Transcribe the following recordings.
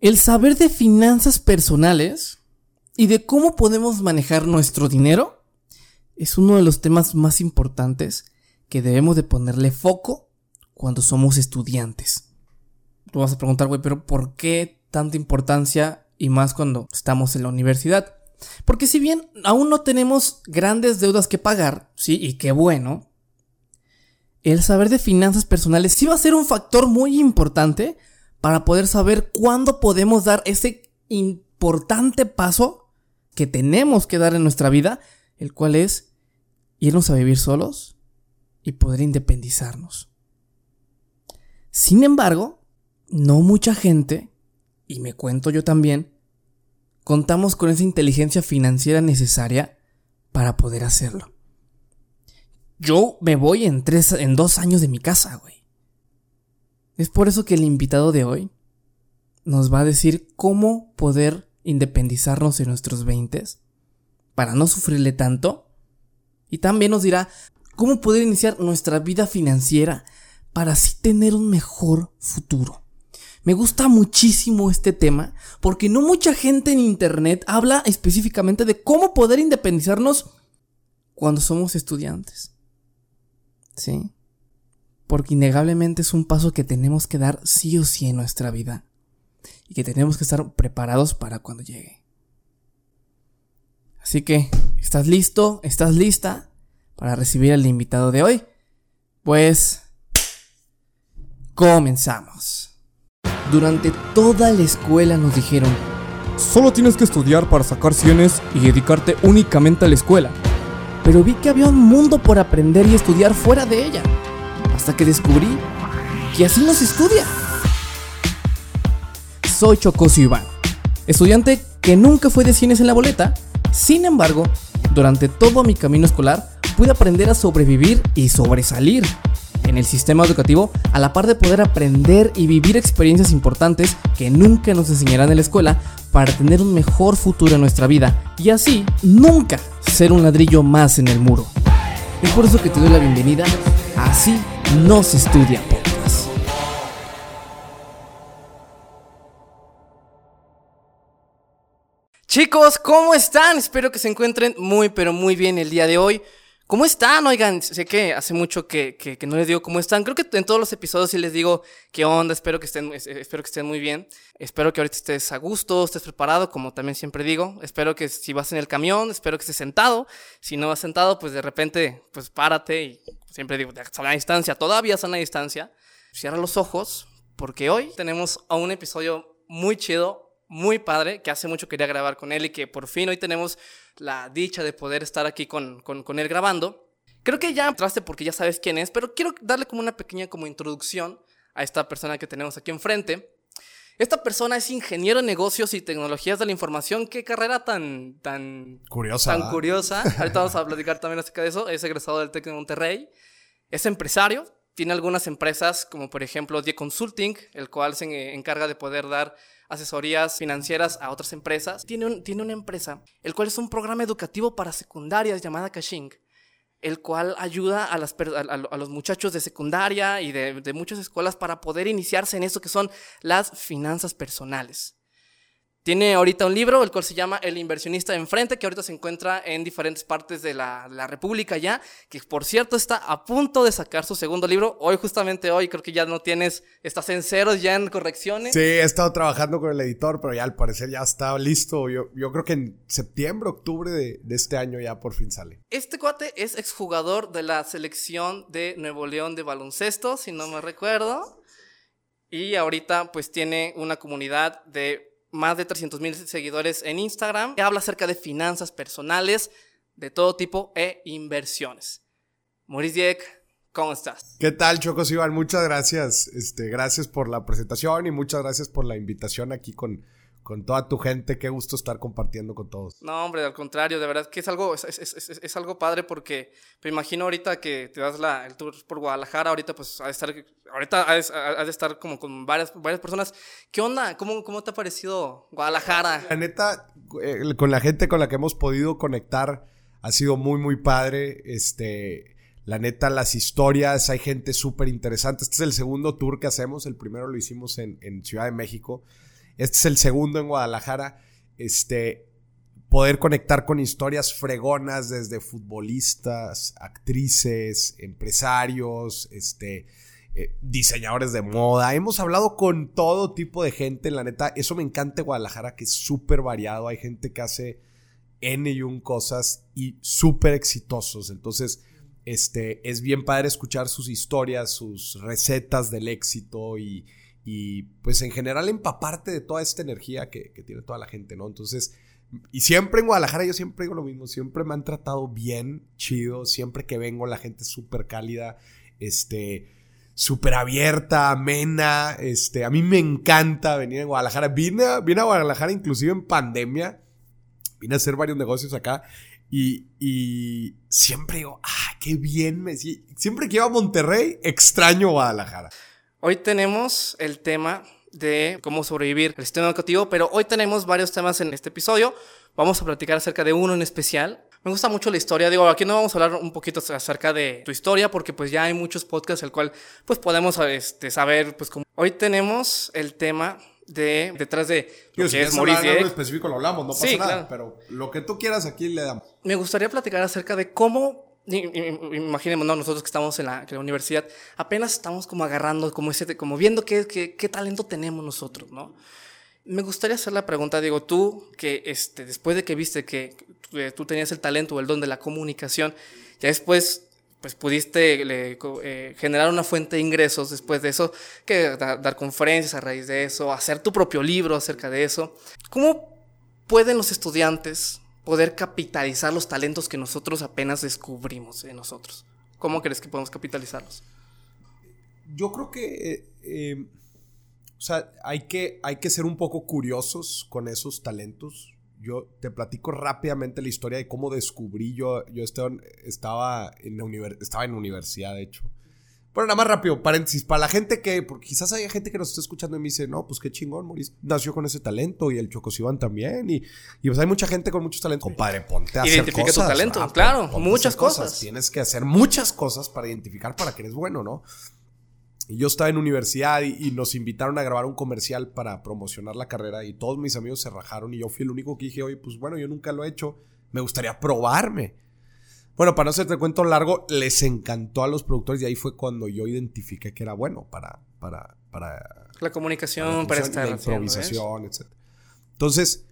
El saber de finanzas personales y de cómo podemos manejar nuestro dinero es uno de los temas más importantes que debemos de ponerle foco cuando somos estudiantes. Tú vas a preguntar, güey, pero ¿por qué tanta importancia y más cuando estamos en la universidad? Porque si bien aún no tenemos grandes deudas que pagar, sí, y qué bueno, el saber de finanzas personales sí va a ser un factor muy importante para poder saber cuándo podemos dar ese importante paso que tenemos que dar en nuestra vida, el cual es irnos a vivir solos y poder independizarnos. Sin embargo, no mucha gente, y me cuento yo también, contamos con esa inteligencia financiera necesaria para poder hacerlo. Yo me voy en tres, en dos años de mi casa, güey. Es por eso que el invitado de hoy nos va a decir cómo poder independizarnos en nuestros 20 para no sufrirle tanto. Y también nos dirá cómo poder iniciar nuestra vida financiera para así tener un mejor futuro. Me gusta muchísimo este tema porque no mucha gente en internet habla específicamente de cómo poder independizarnos cuando somos estudiantes. ¿Sí? Porque innegablemente es un paso que tenemos que dar sí o sí en nuestra vida y que tenemos que estar preparados para cuando llegue. Así que, ¿estás listo? ¿Estás lista para recibir al invitado de hoy? Pues, comenzamos. Durante toda la escuela nos dijeron, solo tienes que estudiar para sacar cienes y dedicarte únicamente a la escuela. Pero vi que había un mundo por aprender y estudiar fuera de ella hasta que descubrí que así no se estudia. Soy Chocosio Iván, estudiante que nunca fue de cienes en la boleta, sin embargo, durante todo mi camino escolar pude aprender a sobrevivir y sobresalir en el sistema educativo a la par de poder aprender y vivir experiencias importantes que nunca nos enseñarán en la escuela para tener un mejor futuro en nuestra vida y así nunca ser un ladrillo más en el muro. Es por eso que te doy la bienvenida Así no se estudia podcast. Chicos, ¿cómo están? Espero que se encuentren muy, pero muy bien el día de hoy. ¿Cómo están? Oigan, sé que hace mucho que, que, no les digo cómo están. Creo que en todos los episodios sí les digo qué onda, espero que estén, espero que estén muy bien. Espero que ahorita estés a gusto, estés preparado, como también siempre digo. Espero que si vas en el camión, espero que estés sentado. Si no vas sentado, pues de repente, pues párate y siempre digo, a la distancia, todavía a una distancia. Cierra los ojos, porque hoy tenemos a un episodio muy chido, muy padre, que hace mucho quería grabar con él y que por fin hoy tenemos la dicha de poder estar aquí con, con, él grabando. Creo que ya entraste porque ya sabes quién es, pero quiero darle como una pequeña como introducción a esta persona que tenemos aquí enfrente. Esta persona es ingeniero en negocios y tecnologías de la información. Qué carrera tan, tan curiosa. Tan curiosa. Ahorita vamos a platicar también acerca de eso. Es egresado del TEC de Monterrey. Es empresario. Tiene algunas empresas como por ejemplo Die Consulting, el cual se encarga de poder dar asesorías financieras a otras empresas. Tiene, tiene una empresa, el cual es un programa educativo para secundarias llamada Kashing, el cual ayuda a, las, a, los muchachos de secundaria y de, de muchas escuelas para poder iniciarse en eso que son las finanzas personales. Tiene ahorita un libro, el cual se llama El inversionista enfrente, que ahorita se encuentra en diferentes partes de la, República ya, que por cierto está a punto de sacar su segundo libro. Hoy, justamente hoy, creo que ya no tienes, estás en ceros ya en correcciones. Sí, he estado trabajando con el editor, pero ya al parecer ya está listo. Yo, yo creo que en septiembre, octubre de, de este año ya por fin sale. Este cuate es exjugador de la selección de Nuevo León de baloncesto, si no me recuerdo. Y ahorita pues tiene una comunidad de más de 300 mil seguidores en Instagram. Habla acerca de finanzas personales de todo tipo e inversiones. Maurice Dieck, ¿cómo estás? ¿Qué tal, Chocos Iván? Muchas gracias. Este, gracias por la presentación y muchas gracias por la invitación aquí con, con toda tu gente. Qué gusto estar compartiendo con todos. No, hombre, al contrario, de verdad que es algo, es, es, es, algo padre porque me imagino ahorita que te das la, el tour por Guadalajara, ahorita pues de estar, ahorita ha de, estar como con varias, varias personas. ¿Qué onda? ¿Cómo, ¿Cómo te ha parecido Guadalajara? La neta, eh, con la gente con la que hemos podido conectar ha sido muy, muy padre. Este, la neta, las historias, hay gente súper interesante. Este es el segundo tour que hacemos, el primero lo hicimos en, en Ciudad de México. Este es el segundo en Guadalajara. Este, poder conectar con historias fregonas desde futbolistas, actrices, empresarios, este, eh, diseñadores de moda. Hemos hablado con todo tipo de gente, la neta. Eso me encanta Guadalajara, que es súper variado. Hay gente que hace N y un cosas y súper exitosos. Entonces, este, es bien padre escuchar sus historias, sus recetas del éxito y, y pues en general empaparte de toda esta energía que, tiene toda la gente, ¿no? Entonces, y siempre en Guadalajara yo siempre digo lo mismo, siempre me han tratado bien, chido, siempre que vengo la gente súper cálida, este, súper abierta, amena, este, a mí me encanta venir a Guadalajara, vine, vine a Guadalajara inclusive en pandemia, vine a hacer varios negocios acá y, y siempre digo, ah, qué bien me... Siempre que iba a Monterrey, extraño Guadalajara. Hoy tenemos el tema de cómo sobrevivir el sistema educativo, pero hoy tenemos varios temas en este episodio. Vamos a platicar acerca de uno en especial. Me gusta mucho la historia, digo, aquí no vamos a hablar un poquito acerca de tu historia, porque pues ya hay muchos podcasts el cual pues podemos este, saber, pues como... Hoy tenemos el tema de detrás de lo que es Mauricio. En específico lo hablamos, no pasa nada, pero lo que tú quieras aquí le damos. Me gustaría platicar acerca de cómo imaginemos, ¿no? nosotros que estamos en la, universidad, apenas estamos como agarrando, como, ese, como viendo qué, qué, talento tenemos nosotros, ¿no? Me gustaría hacer la pregunta, digo, tú que este, después de que viste que tú tenías el talento o el don de la comunicación, ya después pues pudiste eh, generar una fuente de ingresos después de eso, que dar conferencias a raíz de eso, hacer tu propio libro acerca de eso. ¿Cómo pueden los estudiantes poder capitalizar los talentos que nosotros apenas descubrimos en nosotros? ¿Cómo crees que podemos capitalizarlos? Yo creo que, eh, eh, o sea, hay que, hay que ser un poco curiosos con esos talentos yo te platico rápidamente la historia de cómo descubrí yo, yo estaba, estaba, en la estaba en universidad, de hecho. Bueno, nada más rápido, paréntesis, para la gente que, porque quizás hay gente que nos está escuchando y me dice, no, pues qué chingón, Maurice nació con ese talento y el Chocos Iván también, y, y pues hay mucha gente con muchos talentos. Compadre, ponte a Identifica hacer cosas. tu talento, claro, muchas cosas. Tienes que hacer muchas cosas para identificar para que eres bueno, ¿no? Y yo estaba en universidad y, nos invitaron a grabar un comercial para promocionar la carrera y todos mis amigos se rajaron y yo fui el único que dije, oye, pues bueno, yo nunca lo he hecho, me gustaría probarme. Bueno, para no hacerte cuento largo, les encantó a los productores y ahí fue cuando yo identifiqué que era bueno para... para, para la comunicación, para, esta la improvisación, etc. Entonces,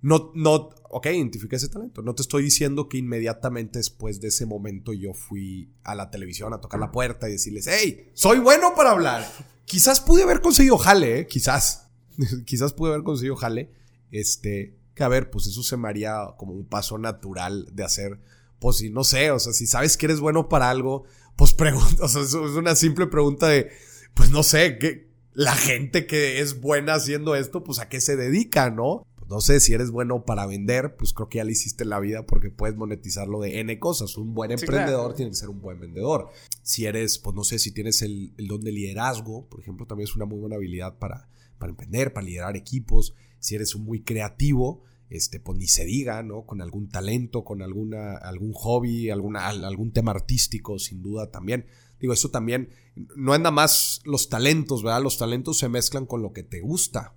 no, no, ok, identifiqué ese talento. No te estoy diciendo que inmediatamente después de ese momento yo fui a la televisión a tocar la puerta y decirles, hey, soy bueno para hablar. Quizás pude haber conseguido jale, ¿eh? quizás. quizás pude haber conseguido jale. Este, que a ver, pues eso se me haría como un paso natural de hacer. Pues si no sé, o sea, si sabes que eres bueno para algo, pues pregunta, o sea, es una simple pregunta de, pues no sé, que la gente que es buena haciendo esto, pues a qué se dedica, ¿no? no sé, si eres bueno para vender, pues creo que ya le hiciste la vida porque puedes monetizarlo de N cosas. Un buen emprendedor tiene que ser un buen vendedor. Si eres, pues no sé, si tienes el, don de liderazgo, por ejemplo, también es una muy buena habilidad para, para emprender, para liderar equipos. Si eres un muy creativo, este, pues ni se diga, ¿no? Con algún talento, con alguna, algún hobby, alguna, algún tema artístico, sin duda también. Digo, eso también, no anda más los talentos, ¿verdad? Los talentos se mezclan con lo que te gusta.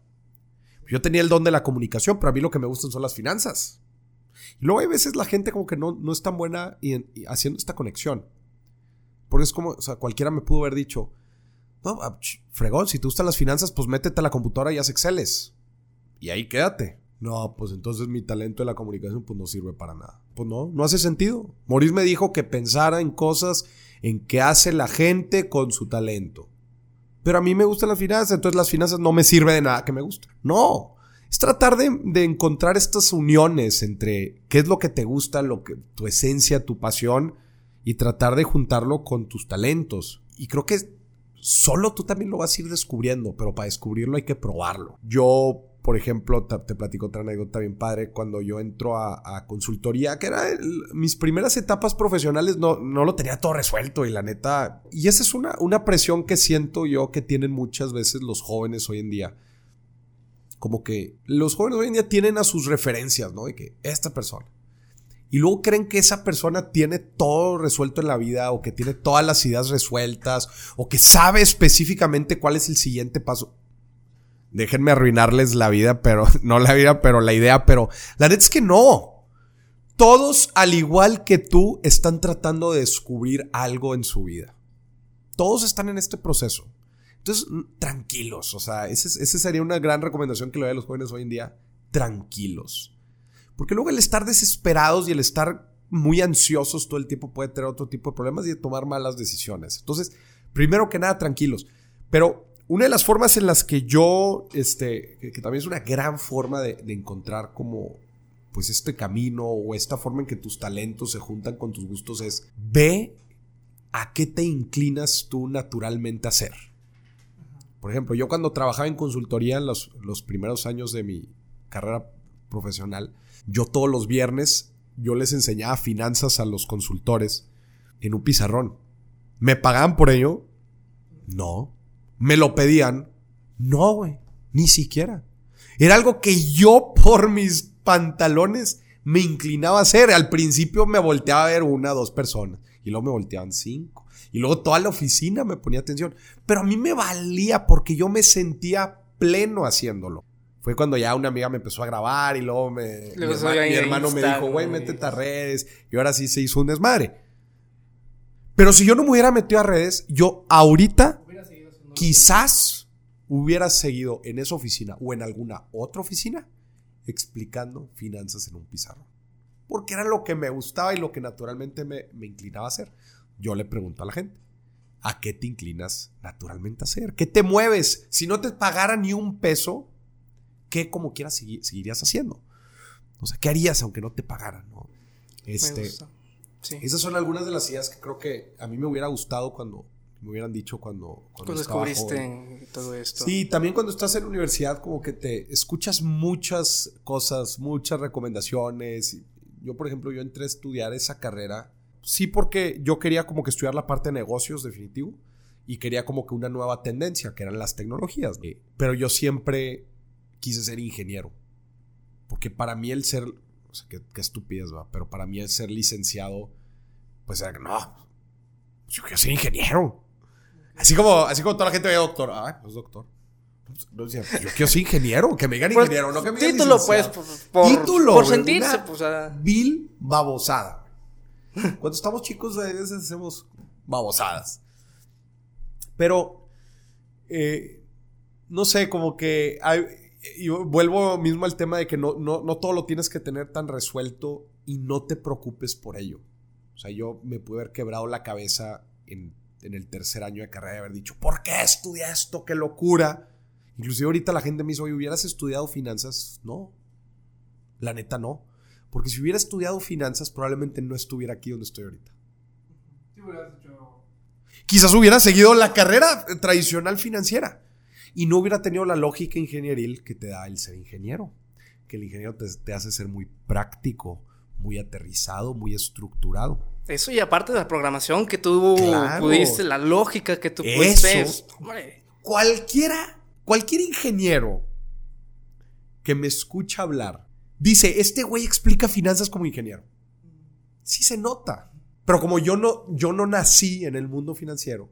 Yo tenía el don de la comunicación, pero a mí lo que me gustan son las finanzas. Y luego hay veces la gente como que no, no es tan buena haciendo esta conexión. Porque es como, o sea, cualquiera me pudo haber dicho, no, ah, fregón, si te gustan las finanzas, pues métete a la computadora y haz Exceles. Y ahí quédate. No, pues entonces mi talento de la comunicación pues no sirve para nada. Pues no, no hace sentido. Maurice me dijo que pensara en cosas en que hace la gente con su talento pero a mí me gustan las finanzas, entonces las finanzas no me sirve de nada que me guste. No, es tratar de, encontrar estas uniones entre qué es lo que te gusta, lo que, tu esencia, tu pasión, y tratar de juntarlo con tus talentos. Y creo que solo tú también lo vas a ir descubriendo, pero para descubrirlo hay que probarlo. Yo por ejemplo, te, platico otra anécdota bien padre, cuando yo entro a, consultoría, que era mis primeras etapas profesionales, no, no lo tenía todo resuelto y la neta, y esa es una, una presión que siento yo que tienen muchas veces los jóvenes hoy en día. Como que los jóvenes hoy en día tienen a sus referencias, ¿no? De que esta persona. Y luego creen que esa persona tiene todo resuelto en la vida o que tiene todas las ideas resueltas o que sabe específicamente cuál es el siguiente paso déjenme arruinarles la vida, pero no la vida, pero la idea, pero la neta es que no. Todos, al igual que tú, están tratando de descubrir algo en su vida. Todos están en este proceso. Entonces, tranquilos, o sea, esa sería una gran recomendación que le doy a los jóvenes hoy en día. Tranquilos. Porque luego el estar desesperados y el estar muy ansiosos todo el tiempo puede tener otro tipo de problemas y de tomar malas decisiones. Entonces, primero que nada, tranquilos. Pero una de las formas en las que yo, este, que, también es una gran forma de, encontrar como, pues este camino o esta forma en que tus talentos se juntan con tus gustos es, ve a qué te inclinas tú naturalmente a hacer. Por ejemplo, yo cuando trabajaba en consultoría en los, los primeros años de mi carrera profesional, yo todos los viernes yo les enseñaba finanzas a los consultores en un pizarrón. ¿Me pagaban por ello? No. ¿Me lo pedían? No, güey. Ni siquiera. Era algo que yo por mis pantalones me inclinaba a hacer. Al principio me volteaba a ver una o dos personas y luego me volteaban cinco. Y luego toda la oficina me ponía atención. Pero a mí me valía porque yo me sentía pleno haciéndolo. Fue cuando ya una amiga me empezó a grabar y luego me, mi, hermano me dijo, güey, métete a redes. Y ahora sí se hizo un desmadre. Pero si yo no me hubiera metido a redes, yo ahorita quizás hubiera seguido en esa oficina o en alguna otra oficina explicando finanzas en un pizarro. Porque era lo que me gustaba y lo que naturalmente me, me inclinaba a hacer. Yo le pregunto a la gente, ¿a qué te inclinas naturalmente a hacer? ¿Qué te mueves? Si no te pagara ni un peso, ¿qué como quieras seguirías haciendo? O sea, ¿qué harías aunque no te pagaran? ¿no? Este, Esas son algunas de las ideas que creo que a mí me hubiera gustado cuando me hubieran dicho cuando... Cuando, descubriste todo esto. Sí, también cuando estás en la universidad como que te escuchas muchas cosas, muchas recomendaciones. Yo, por ejemplo, yo entré a estudiar esa carrera, sí porque yo quería como que estudiar la parte de negocios definitivo y quería como que una nueva tendencia, que eran las tecnologías. Pero yo siempre quise ser ingeniero. Porque para mí el ser, o sea, qué, estupidez va, pero para mí el ser licenciado, pues era que no, yo quiero ser ingeniero. Así como, así como toda la gente ve doctor, ah, pues doctor. yo quiero ser ingeniero, que me digan pues, ingeniero, no que me digan Título, pues, por, título, por sentirse, pues. Bill babosada. Cuando estamos chicos, a veces hacemos babosadas. Pero, eh, no sé, como que hay, y vuelvo mismo al tema de que no, no, todo lo tienes que tener tan resuelto y no te preocupes por ello. O sea, yo me pude haber quebrado la cabeza en, el tercer año de carrera y haber dicho, ¿por qué estudia esto? ¡Qué locura! Inclusive ahorita la gente me dice, oye, ¿hubieras estudiado finanzas? No, la neta no. Porque si hubiera estudiado finanzas, probablemente no estuviera aquí donde estoy ahorita. Quizás hubiera seguido la carrera tradicional financiera y no hubiera tenido la lógica ingenieril que te da el ser ingeniero. Que el ingeniero te, hace ser muy práctico, muy aterrizado, muy estructurado. Eso y aparte de la programación que tú pudiste, la lógica que tú pudiste. Cualquiera, cualquier ingeniero que me escucha hablar dice, este güey explica finanzas como ingeniero. Sí se nota. Pero como yo no, yo no nací en el mundo financiero,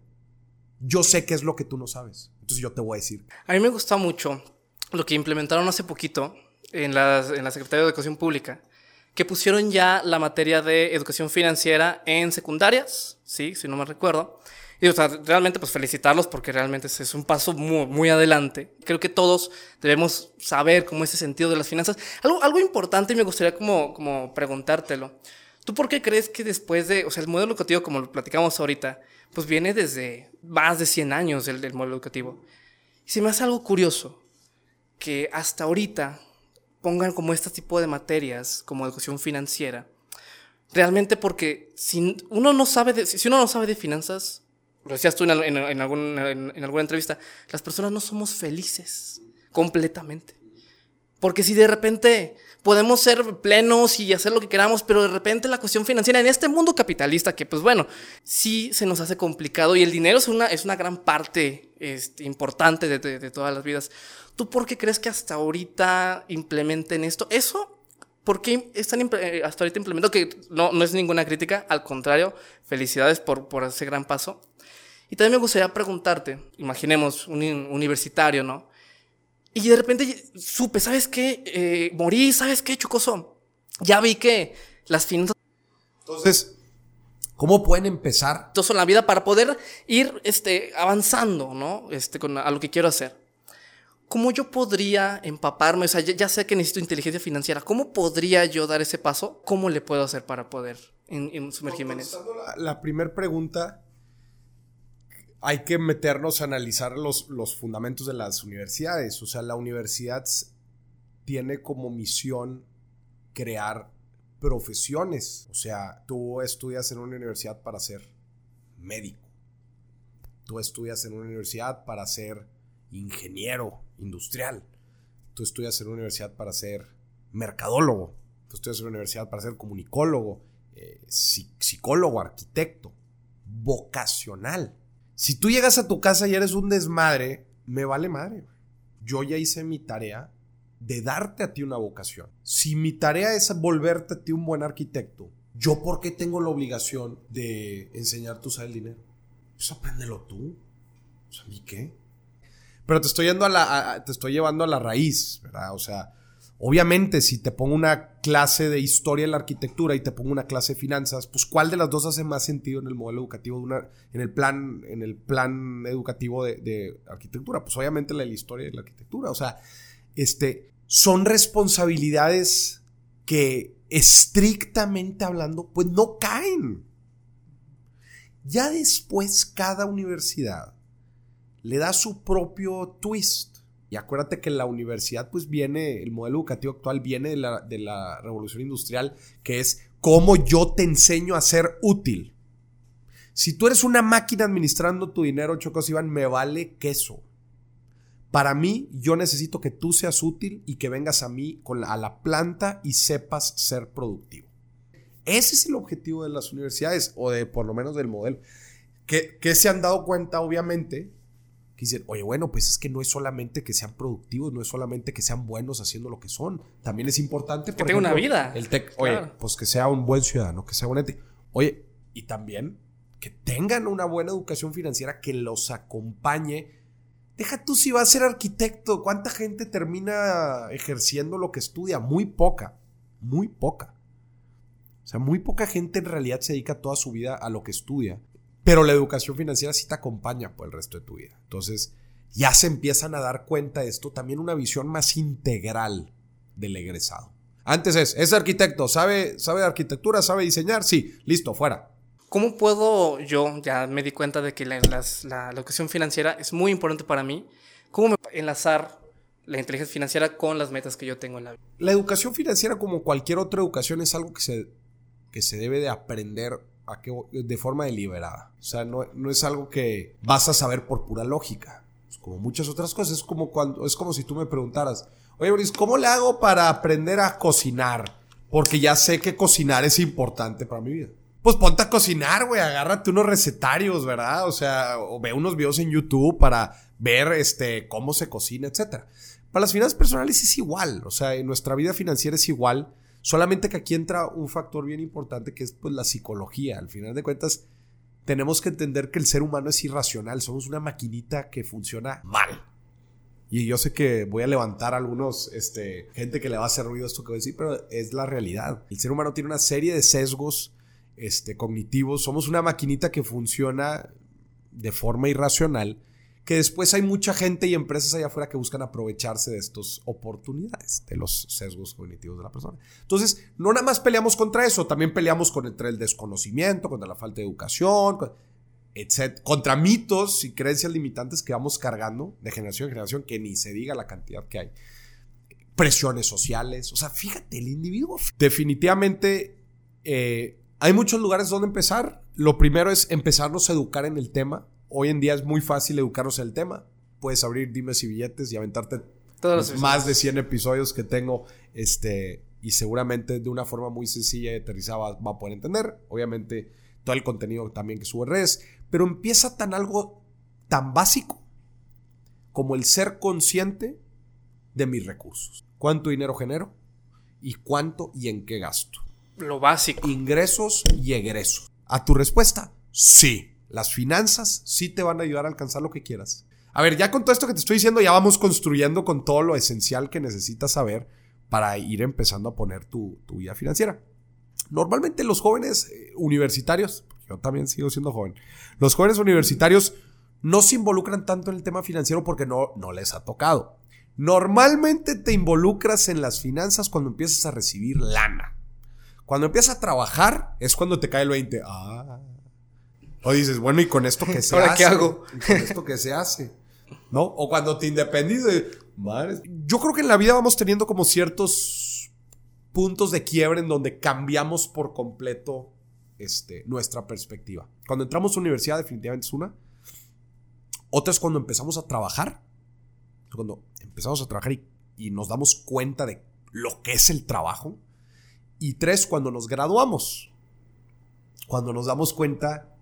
yo sé qué es lo que tú no sabes. Entonces yo te voy a decir. A mí me gusta mucho lo que implementaron hace poquito en la, en la Secretaría de Educación Pública, que pusieron ya la materia de educación financiera en secundarias, sí, si no me recuerdo. Y o sea, realmente pues felicitarlos porque realmente es un paso muy, muy adelante. Creo que todos debemos saber cómo es sentido de las finanzas. Algo, algo importante y me gustaría como, como preguntártelo. ¿Tú por qué crees que después de, o sea, el modelo educativo como lo platicamos ahorita, pues viene desde más de 100 años el del modelo educativo? Y se me hace algo curioso que hasta ahorita pongan como este tipo de materias, como educación financiera, realmente porque si uno no sabe de, si uno no sabe de finanzas, lo decías tú en, en, alguna entrevista, las personas no somos felices completamente. Porque si de repente podemos ser plenos y hacer lo que queramos, pero de repente la cuestión financiera en este mundo capitalista, que pues bueno, sí se nos hace complicado y el dinero es una, es una gran parte este, importante de, todas las vidas. ¿Tú por qué crees que hasta ahorita implementen esto? Eso ¿Por qué están eh, hasta ahorita implementando? Que no, no es ninguna crítica, al contrario, felicidades por, por ese gran paso. Y también me gustaría preguntarte, imaginemos un universitario, ¿no? Y de repente supe, ¿sabes qué? Eh, morí, ¿sabes qué, Chocoso? Ya vi que las finanzas... Entonces, ¿cómo pueden empezar? en la vida para poder ir este, avanzando, ¿no? Este, con, a lo que quiero hacer. ¿Cómo yo podría empaparme? O sea, ya, sé que necesito inteligencia financiera. ¿Cómo podría yo dar ese paso? ¿Cómo le puedo hacer para poder sumergirme en eso? La, primera pregunta, hay que meternos a analizar los fundamentos de las universidades. O sea, la universidad tiene como misión crear profesiones. O sea, tú estudias en una universidad para ser médico. Tú estudias en una universidad para ser ingeniero industrial. Tú estudias en una universidad para ser mercadólogo. Tú estudias en una universidad para ser comunicólogo, eh, psicólogo, arquitecto, vocacional. Si tú llegas a tu casa y eres un desmadre, me vale madre. Yo ya hice mi tarea de darte a ti una vocación. Si mi tarea es volverte a ti un buen arquitecto, ¿yo por qué tengo la obligación de enseñarte a usar el dinero? Pues apréndelo tú. ¿a mí qué? Pero te estoy, yendo a la, te estoy llevando a la raíz, ¿verdad? O sea, obviamente si te pongo una clase de historia de la arquitectura y te pongo una clase de finanzas, pues ¿cuál de las dos hace más sentido en el modelo educativo, de una, en, el plan, en el plan educativo de, de arquitectura? Pues obviamente la de la historia de la arquitectura. O sea, este, son responsabilidades que estrictamente hablando, pues no caen. Ya después cada universidad le da su propio twist. Y acuérdate que la universidad, pues viene, el modelo educativo actual viene de la, revolución industrial, que es cómo yo te enseño a ser útil. Si tú eres una máquina administrando tu dinero, Chocos Iván, me vale queso. Para mí, yo necesito que tú seas útil y que vengas a mí con a la planta y sepas ser productivo. Ese es el objetivo de las universidades, o de por lo menos del modelo. Que, que se han dado cuenta, obviamente, dicen, oye, bueno, pues es que no es solamente que sean productivos, no es solamente que sean buenos haciendo lo que son. También es importante. que tenga una vida. El oye, pues que sea un buen ciudadano, que sea un Oye, y también que tengan una buena educación financiera que los acompañe. Deja tú si vas a ser arquitecto. ¿Cuánta gente termina ejerciendo lo que estudia? Muy poca. Muy poca. O sea, muy poca gente en realidad se dedica toda su vida a lo que estudia. Pero la educación financiera sí te acompaña por el resto de tu vida. Entonces, ya se empiezan a dar cuenta de esto, también una visión más integral del egresado. Antes es, es arquitecto, sabe, sabe de arquitectura, sabe diseñar, sí, listo, fuera. ¿Cómo puedo, yo ya me di cuenta de que la, la, educación financiera es muy importante para mí, cómo me enlazar la inteligencia financiera con las metas que yo tengo en la vida? La educación financiera, como cualquier otra educación, es algo que se, que se debe de aprender de forma deliberada. O sea, no, no, es algo que vas a saber por pura lógica. como muchas otras cosas. Es como, cuando, es como si tú me preguntaras, oye, Boris, ¿cómo le hago para aprender a cocinar? Porque ya sé que cocinar es importante para mi vida. Pues ponte a cocinar, güey, agárrate unos recetarios, ¿verdad? O sea, o ve unos videos en YouTube para ver este, cómo se cocina, etc. Para las finanzas personales es igual, o sea, en nuestra vida financiera es igual Solamente que aquí entra un factor bien importante que es pues la psicología. Al final de cuentas, tenemos que entender que el ser humano es irracional, somos una maquinita que funciona mal. Y yo sé que voy a levantar a algunos, este, gente que le va a hacer ruido esto que voy a decir, pero es la realidad. El ser humano tiene una serie de sesgos este, cognitivos, somos una maquinita que funciona de forma irracional que después hay mucha gente y empresas allá afuera que buscan aprovecharse de estas oportunidades, de los sesgos cognitivos de la persona. Entonces, no nada más peleamos contra eso, también peleamos contra el desconocimiento, contra la falta de educación, etc. Contra mitos y creencias limitantes que vamos cargando de generación en generación, que ni se diga la cantidad que hay. Presiones sociales, o sea, fíjate, el individuo definitivamente... Eh, hay muchos lugares donde empezar. Lo primero es empezarnos a educar en el tema hoy en día es muy fácil educarnos en el tema. Puedes abrir dimes y billetes y aventarte Todos más de 100 episodios que tengo, este, y seguramente de una forma muy sencilla y aterrizada va, a poder entender. Obviamente, todo el contenido también que sube redes, pero empieza tan algo tan básico como el ser consciente de mis recursos. ¿Cuánto dinero genero? ¿Y cuánto y en qué gasto? Lo básico. Ingresos y egresos. ¿A tu respuesta? Sí. Las finanzas sí te van a ayudar a alcanzar lo que quieras. A ver, ya con todo esto que te estoy diciendo, ya vamos construyendo con todo lo esencial que necesitas saber para ir empezando a poner tu, vida financiera. Normalmente los jóvenes eh, universitarios, yo también sigo siendo joven, los jóvenes universitarios no se involucran tanto en el tema financiero porque no, no les ha tocado. Normalmente te involucras en las finanzas cuando empiezas a recibir lana. Cuando empiezas a trabajar es cuando te cae el 20. Ah. O dices, bueno, ¿y con esto qué se ¿Ahora hace? qué hago? con esto qué se hace? ¿No? O cuando te independices. Madre. Yo creo que en la vida vamos teniendo como ciertos puntos de quiebre en donde cambiamos por completo este, nuestra perspectiva. Cuando entramos a universidad definitivamente es una. Otra es cuando empezamos a trabajar. Cuando empezamos a trabajar y, y nos damos cuenta de lo que es el trabajo. Y tres, cuando nos graduamos. Cuando nos damos cuenta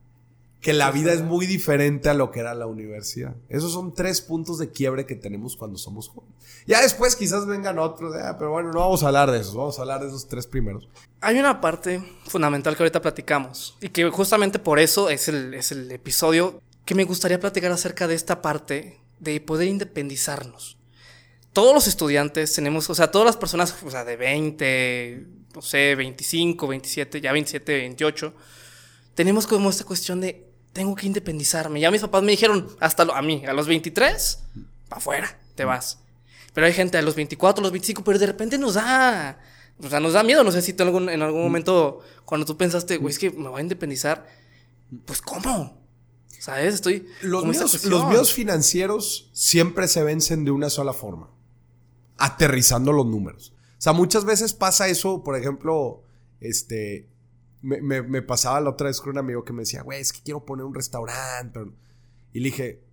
que la vida es muy diferente a lo que era la universidad. Esos son tres puntos de quiebre que tenemos cuando somos jóvenes. Ya después quizás vengan otros, eh, pero bueno, no vamos a hablar de esos, vamos a hablar de esos tres primeros. Hay una parte fundamental que ahorita platicamos y que justamente por eso es el, es el episodio que me gustaría platicar acerca de esta parte de poder independizarnos. Todos los estudiantes tenemos, o sea, todas las personas, o sea, de 20, no sé, 25, 27, ya 27, 28, tenemos como esta cuestión de tengo que independizarme. Ya mis papás me dijeron, hasta a mí, a los 23, para afuera, te vas. Pero hay gente a los 24, a los 25, pero de repente nos da, o sea, nos da miedo. No sé si tú en algún, en algún momento, cuando tú pensaste, güey, es que me voy a independizar, pues ¿cómo? ¿Sabes? Estoy. Los miedos, los miedos financieros siempre se vencen de una sola forma: aterrizando los números. O sea, muchas veces pasa eso, por ejemplo, este, me, pasaba la otra vez con un amigo que me decía, güey, es que quiero poner un restaurante. Y le dije,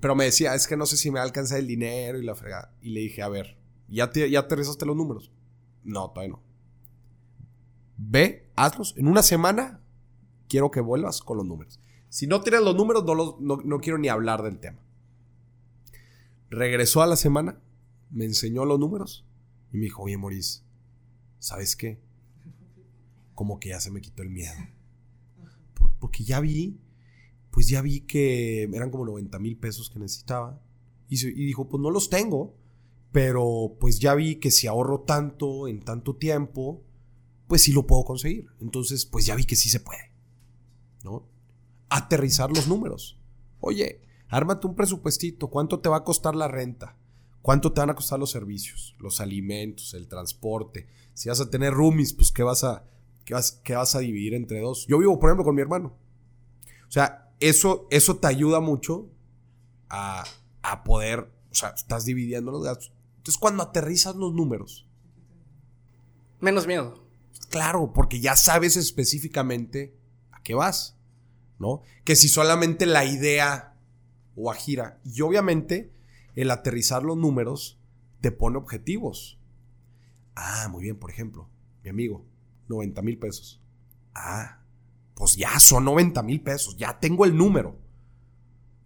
pero me decía, es que no sé si me alcanza el dinero y la fregada. Y le dije, a ver, ¿ya, te, ya aterrizaste los números? No, todavía no. Ve, hazlos. En una semana quiero que vuelvas con los números. Si no tienes los números, no, no quiero ni hablar del tema. Regresó a la semana, me enseñó los números y me dijo, oye, Maurice, ¿sabes qué? Como que ya se me quitó el miedo. Porque ya vi, pues ya vi que eran como 90 mil pesos que necesitaba. Y, dijo, pues no los tengo, pero pues ya vi que si ahorro tanto en tanto tiempo, pues sí lo puedo conseguir. Entonces, pues ya vi que sí se puede. ¿No? Aterrizar los números. Oye, ármate un presupuestito. ¿Cuánto te va a costar la renta? ¿Cuánto te van a costar los servicios? Los alimentos, el transporte. Si vas a tener roomies, pues qué vas a que vas, a dividir entre dos. Yo vivo, por ejemplo, con mi hermano. O sea, eso, eso te ayuda mucho a, a poder, o sea, estás dividiendo los gastos. Entonces, cuando aterrizas los números. Menos miedo. Claro, porque ya sabes específicamente a qué vas, ¿no? Que si solamente la idea o a gira. Y obviamente, el aterrizar los números te pone objetivos. Ah, muy bien, por ejemplo, mi amigo, 90 mil pesos. Ah, pues ya son 90 mil pesos, ya tengo el número.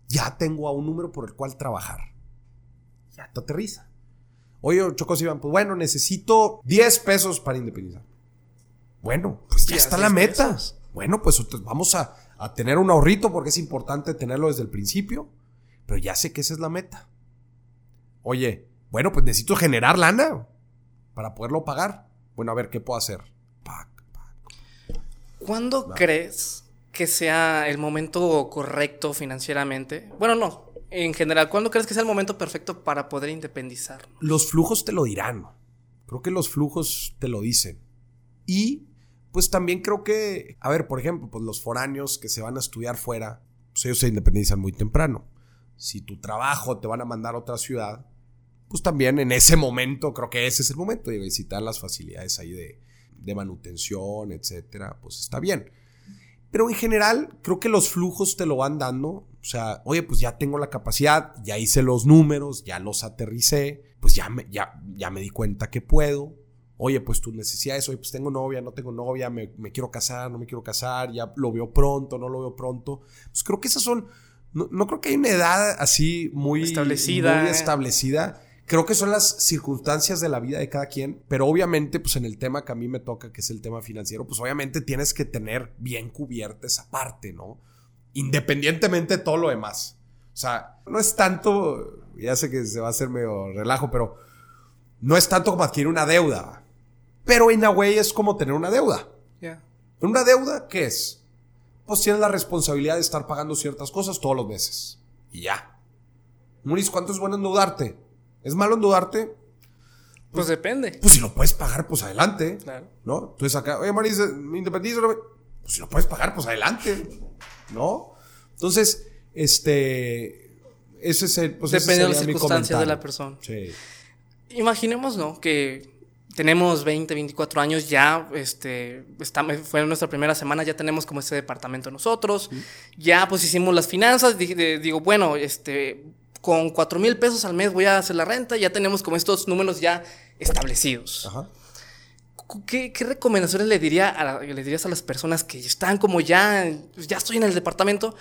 Ya tengo a un número por el cual trabajar. Ya te aterriza. Oye, Chocos Iván, pues bueno, necesito 10 pesos para independizar. Bueno, pues ya, está la meta. Bueno, pues vamos a, a tener un ahorrito porque es importante tenerlo desde el principio. Pero ya sé que esa es la meta. Oye, bueno, pues necesito generar lana para poderlo pagar. Bueno, a ver, ¿qué puedo hacer? ¿Cuándo crees que sea el momento correcto financieramente? Bueno, no. En general, ¿cuándo crees que sea el momento perfecto para poder independizar? Los flujos te lo dirán. Creo que los flujos te lo dicen. Y pues también creo que, a ver, por ejemplo, pues los foráneos que se van a estudiar fuera, pues ellos se independizan muy temprano. Si tu trabajo te van a mandar a otra ciudad, pues también en ese momento, creo que ese es el momento de visitar las facilidades ahí de, de manutención, etcétera, pues está bien. Pero en general, creo que los flujos te lo van dando. O sea, oye, pues ya tengo la capacidad, ya hice los números, ya los aterricé, pues ya me, ya, ya me di cuenta que puedo. Oye, pues tus necesidades, oye, pues tengo novia, no tengo novia, me, quiero casar, no me quiero casar, ya lo veo pronto, no lo veo pronto. Pues creo que esas son, no, creo que hay una edad así muy establecida. Muy establecida creo que son las circunstancias de la vida de cada quien, pero obviamente, pues en el tema que a mí me toca, que es el tema financiero, pues obviamente tienes que tener bien cubierta esa parte, ¿no? Independientemente de todo lo demás. O sea, no es tanto, ya sé que se va a hacer medio relajo, pero no es tanto como adquirir una deuda. Pero in a way es como tener una deuda. ¿Una deuda qué es? Pues tienes la responsabilidad de estar pagando ciertas cosas todos los meses. Y ya. Muris, ¿cuánto es bueno endeudarte? ¿Es malo endeudarte? Pues, pues, depende. Pues si lo puedes pagar, pues adelante. Claro. ¿No? Entonces acá, oye, Maris, me independizo. Pues si lo puedes pagar, pues adelante. ¿No? Entonces, este. Ese es el. Pues depende de las circunstancias de la persona. Sí. Imaginemos, ¿no? Que tenemos 20, 24 años, ya este, fue nuestra primera semana, ya tenemos como ese departamento nosotros, ya pues hicimos las finanzas, digo, bueno, este, con 4 mil pesos al mes voy a hacer la renta, ya tenemos como estos números ya establecidos. ¿Qué, recomendaciones le, diría a, le dirías a las personas que están como ya, ya estoy en el departamento,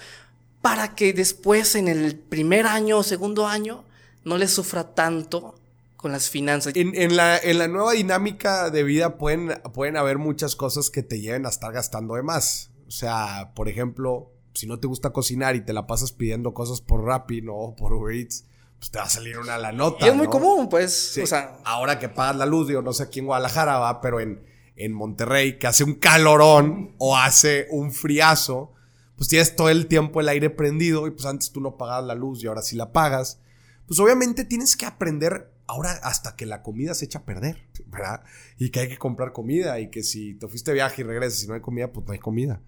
para que después en el primer año o segundo año no les sufra tanto con las finanzas. En, la, en la nueva dinámica de vida pueden, pueden haber muchas cosas que te lleven a estar gastando de más. O sea, por ejemplo, si no te gusta cocinar y te la pasas pidiendo cosas por Rappi, ¿no? Por Uber Eats, pues te va a salir una la nota. Y es muy común, pues. O sea. Ahora que pagas la luz, digo, no sé aquí en Guadalajara va, pero en, en Monterrey, que hace un calorón o hace un friazo, pues tienes todo el tiempo el aire prendido y pues antes tú no pagabas la luz y ahora sí la pagas. Pues obviamente tienes que aprender ahora hasta que la comida se echa a perder, ¿verdad? Y que hay que comprar comida y que si te fuiste de viaje y regresas y no hay comida, pues no hay comida,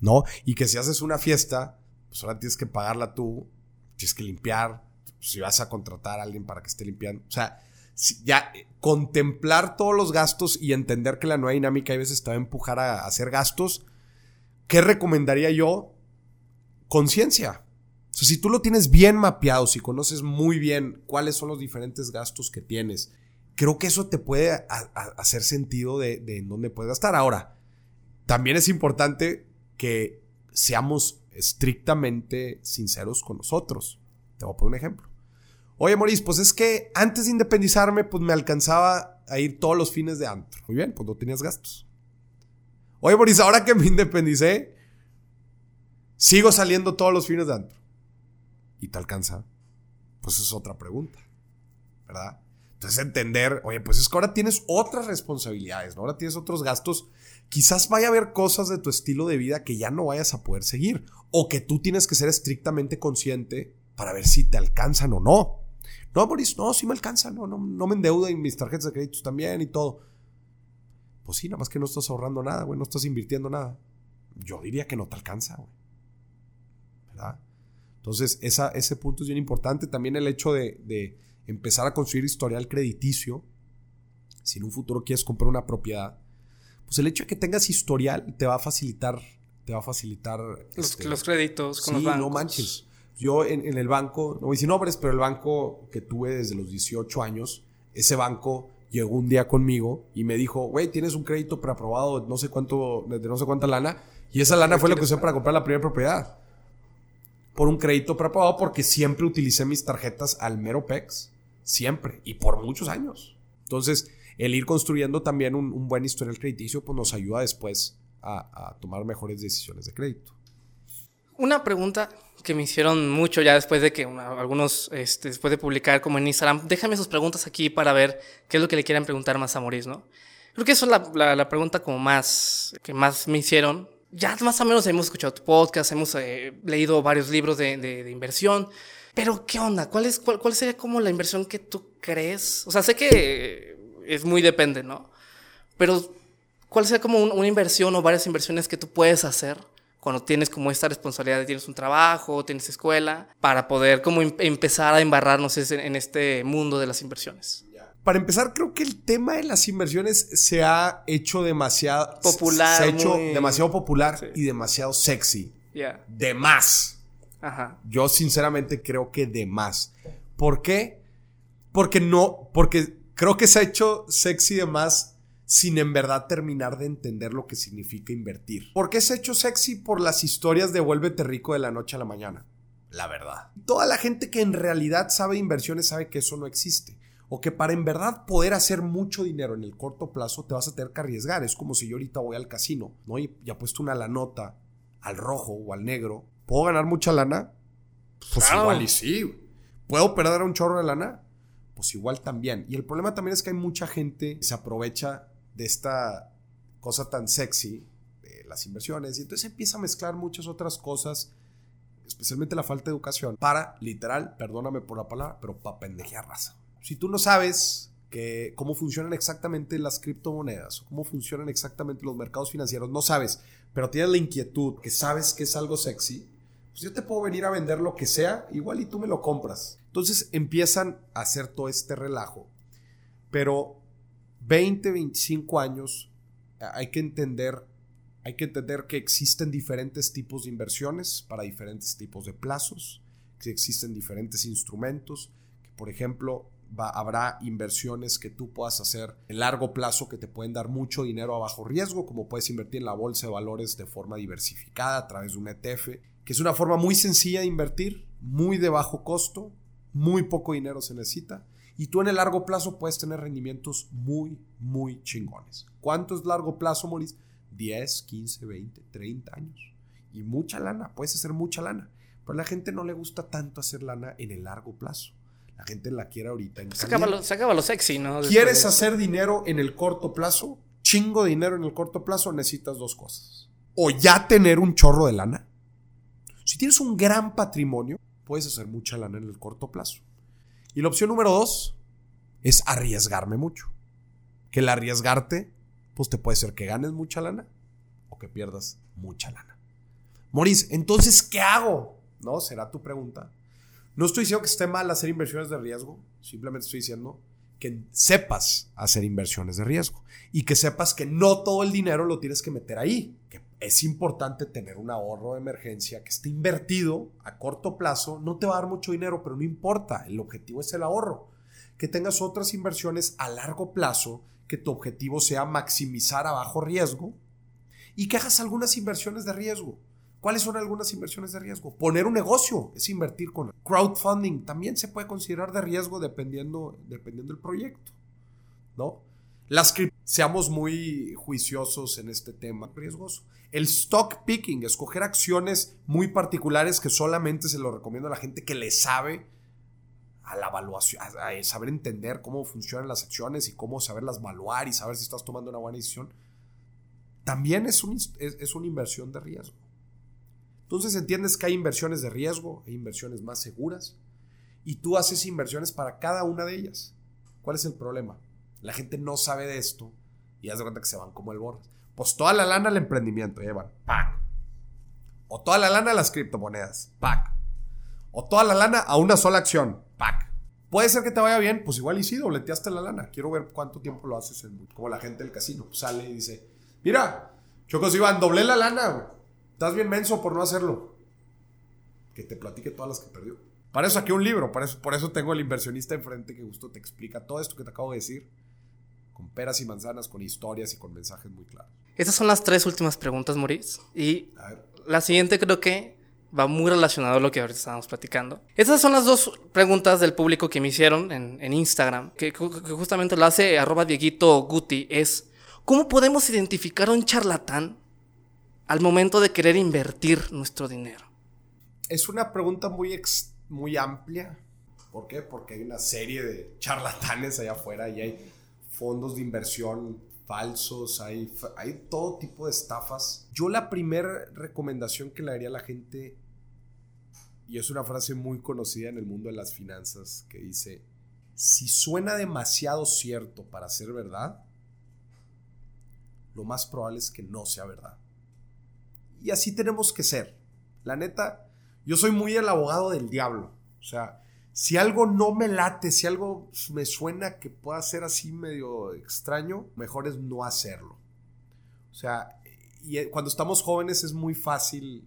¿no? Y que si haces una fiesta, pues ahora tienes que pagarla tú, tienes que limpiar, si vas a contratar a alguien para que esté limpiando, o sea, ya contemplar todos los gastos y entender que la nueva dinámica a veces te va a empujar a hacer gastos, ¿qué recomendaría yo? Conciencia. Si tú lo tienes bien mapeado, si conoces muy bien cuáles son los diferentes gastos que tienes, creo que eso te puede hacer sentido de, de en dónde puedes gastar. Ahora, también es importante que seamos estrictamente sinceros con nosotros. Te voy a poner un ejemplo. Oye, Maurice, pues es que antes de independizarme, pues me alcanzaba a ir todos los fines de antro. Muy bien, pues no tenías gastos. Oye, Maurice, ahora que me independicé, sigo saliendo todos los fines de antro y te alcanza? Pues es otra pregunta, ¿verdad? Entonces entender, oye, pues es que ahora tienes otras responsabilidades, ¿no? Ahora tienes otros gastos. Quizás vaya a haber cosas de tu estilo de vida que ya no vayas a poder seguir o que tú tienes que ser estrictamente consciente para ver si te alcanzan o no. No, Boris, no, sí me alcanzan, no, no, no me endeudo y mis tarjetas de crédito también y todo. Pues sí, nada más que no estás ahorrando nada, güey, no estás invirtiendo nada. Yo diría que no te alcanza, güey. ¿Verdad? Entonces, ese punto es bien importante. También el hecho de, empezar a construir historial crediticio. Si en un futuro quieres comprar una propiedad, pues el hecho de que tengas historial te va a facilitar, te va a facilitar los, este, créditos con los bancos. no manches. Yo en, el banco, no voy a decir nombres, pero el banco que tuve desde los 18 años, ese banco llegó un día conmigo y me dijo, güey, tienes un crédito preaprobado de no sé cuánto, de no sé cuánta lana, y esa lana fue lo que usé para comprar la primera propiedad por un crédito prepago porque siempre utilicé mis tarjetas al mero PEX. Siempre. Y por muchos años. Entonces, el ir construyendo también un, buen historial crediticio pues nos ayuda después a, tomar mejores decisiones de crédito. Una pregunta que me hicieron mucho ya después de que algunos, este, después de publicar como en Instagram, déjame sus preguntas aquí para ver qué es lo que le quieran preguntar más a Maurice, ¿no? Creo que eso es la, pregunta como más, que más me hicieron ya más o menos hemos escuchado tu podcast, hemos eh, leído varios libros de, inversión, pero ¿qué onda? ¿Cuál, es, cuál, sería como la inversión que tú crees? O sea, sé que es muy depende, ¿no? Pero ¿cuál sería como una inversión o varias inversiones que tú puedes hacer cuando tienes como esta responsabilidad de tienes un trabajo, tienes escuela, para poder como em, empezar a embarrarnos en este mundo de las inversiones? Para empezar, creo que el tema de las inversiones se ha hecho demasiado popular. Se ha hecho demasiado popular y demasiado sexy. De más. Ajá. Yo sinceramente creo que de más. ¿Por qué? Porque no, porque creo que se ha hecho sexy de más sin en verdad terminar de entender lo que significa invertir. ¿Por qué se ha hecho sexy? Por las historias de vuélvete rico de la noche a la mañana. La verdad. Toda la gente que en realidad sabe inversiones sabe que eso no existe o que para en verdad poder hacer mucho dinero en el corto plazo te vas a tener que arriesgar. Es como si yo ahorita voy al casino, ¿no? Y, ya puesto una la nota al rojo o al negro. ¿Puedo ganar mucha lana? Pues Claro. igual y sí. ¿Puedo perder un chorro de lana? Pues igual también. Y el problema también es que hay mucha gente que se aprovecha de esta cosa tan sexy de las inversiones y entonces empieza a mezclar muchas otras cosas, especialmente la falta de educación, para, literal, perdóname por la palabra, pero para pendejear raza. Si tú no sabes que cómo funcionan exactamente las criptomonedas o cómo funcionan exactamente los mercados financieros, no sabes, pero tienes la inquietud, que sabes que es algo sexy, pues yo te puedo venir a vender lo que sea, igual y tú me lo compras. Entonces empiezan a hacer todo este relajo. Pero 20, 25 años, hay que entender, hay que entender que existen diferentes tipos de inversiones para diferentes tipos de plazos, que existen diferentes instrumentos, que por ejemplo va- habrá inversiones que tú puedas hacer en largo plazo que te pueden dar mucho dinero a bajo riesgo, como puedes invertir en la bolsa de valores de forma diversificada a través de un ETF, que es una forma muy sencilla de invertir, muy de bajo costo, muy poco dinero se necesita, y tú en el largo plazo puedes tener rendimientos muy, muy chingones. ¿Cuánto es largo plazo, Maurice? 10, 15, 20, 30 años. Y mucha lana, puedes hacer mucha lana. Pero a la gente no le gusta tanto hacer lana en el largo plazo. La gente la quiere ahorita en Se acaba, lo, se acaba lo sexy, ¿no? ¿Quieres hacer dinero en el corto plazo? Chingo de dinero en el corto plazo, necesitas dos cosas. O ya tener un chorro de lana. Si tienes un gran patrimonio, puedes hacer mucha lana en el corto plazo. Y la opción número dos es arriesgarme mucho. Que el arriesgarte, pues te puede ser que ganes mucha lana o que pierdas mucha lana. Moris, entonces, ¿qué hago? ¿No? Será tu pregunta. No estoy diciendo que esté mal hacer inversiones de riesgo, simplemente estoy diciendo que sepas hacer inversiones de riesgo y que sepas que no todo el dinero lo tienes que meter ahí, que es importante tener un ahorro de emergencia que esté invertido a corto plazo, no te va a dar mucho dinero, pero no importa, el objetivo es el ahorro, que tengas otras inversiones a largo plazo, que tu objetivo sea maximizar a bajo riesgo y que hagas algunas inversiones de riesgo. ¿Cuáles son algunas inversiones de riesgo? Poner un negocio es invertir con crowdfunding. También se puede considerar de riesgo dependiendo, dependiendo del proyecto. ¿No? Las seamos muy juiciosos en este tema riesgoso. El stock picking, escoger acciones muy particulares que solamente se lo recomiendo a la gente que le sabe a la evaluación, a, saber entender cómo funcionan las acciones y cómo saberlas evaluar y saber si estás tomando una buena decisión. También es, un, es una inversión de riesgo. Entonces entiendes que hay inversiones de riesgo, hay inversiones más seguras y tú haces inversiones para cada una de ellas. ¿Cuál es el problema? La gente no sabe de esto y haz de cuenta que se van como el borras. Pues toda la lana al emprendimiento, llevan, ¡pac! O toda la lana a las criptomonedas, ¡pac! O toda la lana a una sola acción, ¡pac! Puede ser que te vaya bien, pues igual y sí, dobleteaste la lana. Quiero ver cuánto tiempo lo haces, como la gente del casino pues sale y dice, mira, Chocos Iván, doblé la lana. Estás bien menso por no hacerlo. Que te platique todas las que perdió. Para eso saqué un libro, por eso, por eso tengo el inversionista enfrente que justo te explica todo esto que te acabo de decir. Con peras y manzanas, con historias y con mensajes muy claros. Estas son las tres últimas preguntas, Maurice. Y la siguiente creo que va muy relacionado a lo que ahorita estábamos platicando. Estas son las dos preguntas del público que me hicieron en, en Instagram, que, que justamente lo hace arroba Dieguito Guti, es ¿cómo podemos identificar a un charlatán al momento de querer invertir nuestro dinero? Es una pregunta muy, ex- muy amplia. ¿Por qué? Porque hay una serie de charlatanes allá afuera y hay fondos de inversión falsos, hay, hay todo tipo de estafas. Yo la primera recomendación que le daría a la gente, y es una frase muy conocida en el mundo de las finanzas, que dice, si suena demasiado cierto para ser verdad, lo más probable es que no sea verdad. Y así tenemos que ser. La neta, yo soy muy el abogado del diablo. O sea, si algo no me late, si algo me suena que pueda ser así medio extraño, mejor es no hacerlo. O sea, y eh, cuando estamos jóvenes es muy fácil,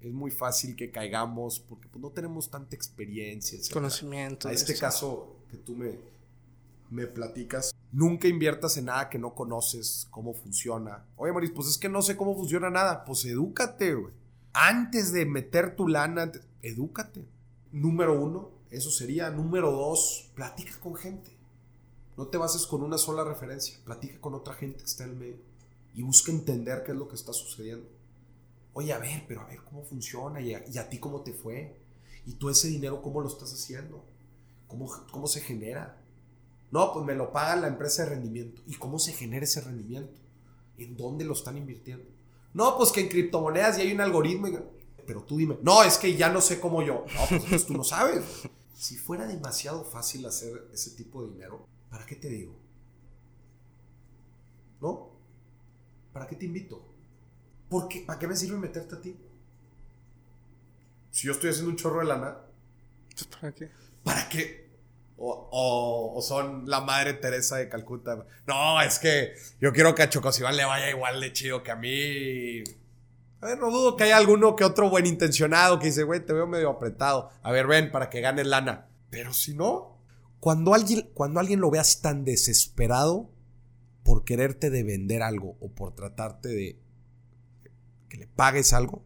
es muy fácil que caigamos porque pues, no tenemos tanta experiencia. etcétera. Conocimiento. De este eso. caso que tú me, me platicas, nunca inviertas en nada que no conoces cómo funciona. Oye, Maris, pues es que no sé cómo funciona nada. Pues edúcate, güey. Antes de meter tu lana, antes- edúcate. Número uno, eso sería. Número dos, platica con gente. No te bases con una sola referencia. Platica con otra gente que está en el medio. Y busca entender qué es lo que está sucediendo. Oye, a ver, pero a ver cómo funciona y a, y ti cómo te fue. ¿Y tú ese dinero cómo lo estás haciendo? ¿Cómo, cómo se genera? No, pues me lo paga la empresa de rendimiento. ¿Y cómo se genera ese rendimiento? ¿En dónde lo están invirtiendo? No, pues que en criptomonedas y hay un algoritmo. Pero tú dime, no, es que ya no sé cómo yo. No, pues tú no sabes. Si fuera demasiado fácil hacer ese tipo de dinero, ¿para qué te digo? ¿No? ¿Para qué te invito? ¿Por qué? ¿Para qué me sirve meterte a ti? Si yo estoy haciendo un chorro de lana. ¿Para qué? ¿Para qué? O, son la madre Teresa de Calcuta. No, es que yo quiero que a Chocosibán le vaya igual de chido que a mí. A ver, no dudo que haya alguno que otro buen intencionado que dice, güey, te veo medio apretado. A ver, ven, para que ganes lana. Pero si no, cuando alguien, cuando alguien lo veas tan desesperado por quererte de vender algo o por tratarte de que le pagues algo,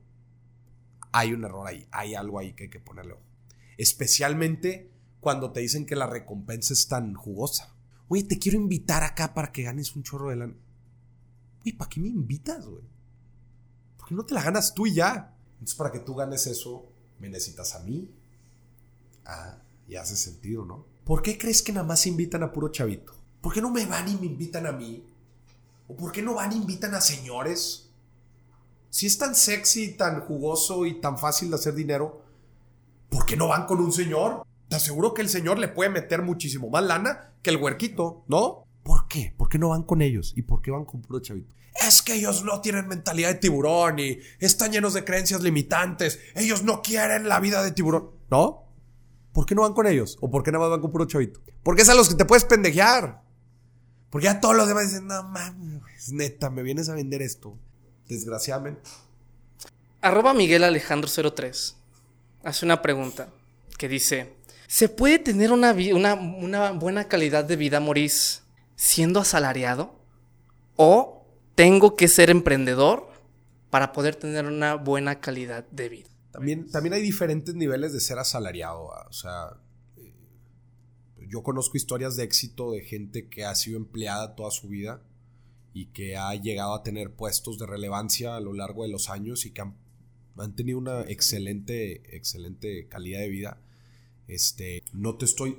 hay un error ahí, hay algo ahí que hay que ponerle ojo. Especialmente cuando te dicen que la recompensa es tan jugosa. Oye, te quiero invitar acá para que ganes un chorro de lana. Oye, ¿para qué me invitas, güey? ¿Por qué no te la ganas tú y ya? Entonces, para que tú ganes eso, me necesitas a mí. Ah, y hace sentido, ¿no? ¿Por qué crees que nada más invitan a puro chavito? ¿Por qué no me van y me invitan a mí? ¿O por qué no van e invitan a señores? Si es tan sexy, tan jugoso y tan fácil de hacer dinero, ¿por qué no van con un señor? Te aseguro que el señor le puede meter muchísimo más lana que el huerquito, ¿no? ¿Por qué? ¿Por qué no van con ellos? ¿Y por qué van con puro chavito? Es que ellos no tienen mentalidad de tiburón y están llenos de creencias limitantes. Ellos no quieren la vida de tiburón. ¿No? ¿Por qué no van con ellos? ¿O por qué nada más van con puro chavito? Porque es a los que te puedes pendejear. Porque ya todos los demás dicen, no mames, neta, me vienes a vender esto. Desgraciadamente. Arroba Miguel Alejandro 03. Hace una pregunta que dice: ¿Se puede tener una, buena calidad de vida, Maurice, siendo asalariado? ¿O tengo que ser emprendedor para poder tener una buena calidad de vida? También, también hay diferentes niveles de ser asalariado. O sea, eh, yo conozco historias de éxito de gente que ha sido empleada toda su vida y que ha llegado a tener puestos de relevancia a lo largo de los años y que han, han tenido una excelente, excelente calidad de vida este, no te estoy,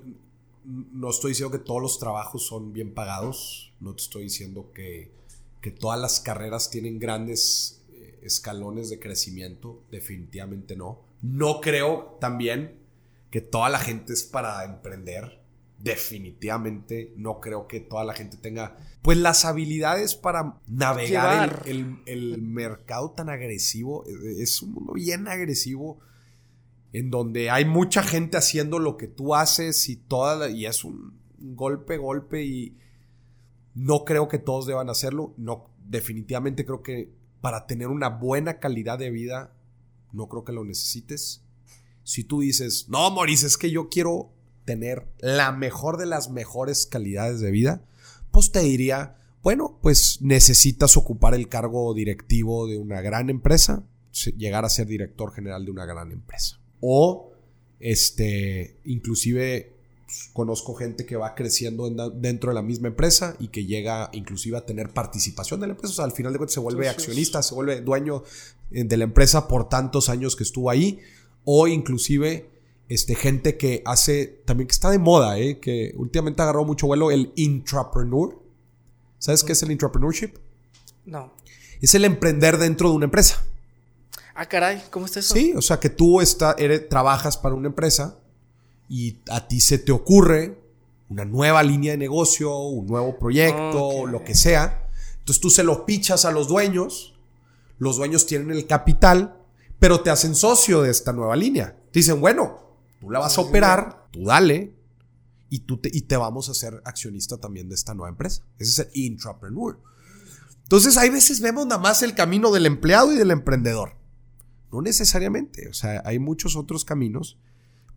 no estoy diciendo que todos los trabajos son bien pagados, no te estoy diciendo que, que todas las carreras tienen grandes eh, escalones de crecimiento, definitivamente no. No creo también que toda la gente es para emprender, definitivamente no creo que toda la gente tenga pues las habilidades para navegar el, el, mercado tan agresivo. Es un mundo bien agresivo en donde hay mucha gente haciendo lo que tú haces y toda y es un golpe golpe y no creo que todos deban hacerlo, no definitivamente creo que para tener una buena calidad de vida no creo que lo necesites. Si tú dices, "No, Maurice, es que yo quiero tener la mejor de las mejores calidades de vida", pues te diría, bueno, pues necesitas ocupar el cargo directivo de una gran empresa, llegar a ser director general de una gran empresa o este, inclusive pues, conozco gente que va creciendo dentro de la misma empresa y que llega inclusive a tener participación de la empresa. O sea, al final de cuentas se vuelve accionista, se vuelve dueño eh, de la empresa por tantos años que estuvo ahí. O inclusive este, gente que hace, también que está de moda, eh, que últimamente agarró mucho vuelo, el intrapreneur. ¿Sabes qué es el intrapreneurship? No. Es el emprender dentro de una empresa. Ah, caray, ¿cómo está eso? Sí, o sea que tú está, eres, trabajas para una empresa y a ti se te ocurre una nueva línea de negocio, un nuevo proyecto, lo que sea. Entonces tú se lo pichas a los dueños, los dueños tienen el capital, pero te hacen socio de esta nueva línea. Te dicen, bueno, tú la vas a operar, tú dale, y, tú te, y te vamos a ser accionista también de esta nueva empresa. Ese es el intrapreneur. Entonces, hay veces vemos nada más el camino del empleado y del emprendedor. No necesariamente, o sea, hay muchos otros caminos,